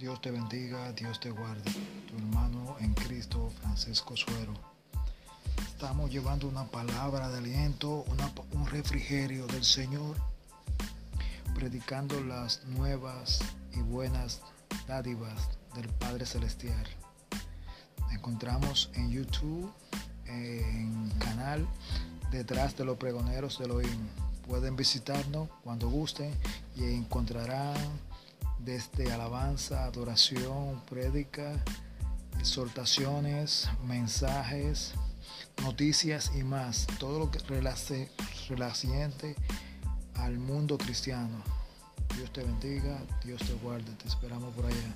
Dios te bendiga, Dios te guarde. Tu hermano en Cristo, Francisco Suero. Estamos llevando una palabra de aliento, un refrigerio del Señor, predicando las nuevas y buenas dádivas del Padre Celestial. Encontramos en YouTube, en canal Detrás de los Pregoneros de Elohim. Pueden visitarnos cuando gusten y encontrarán desde alabanza, adoración, prédica, exhortaciones, mensajes, noticias y más. Todo lo que relaciente al mundo cristiano. Dios te bendiga, Dios te guarde, te esperamos por allá.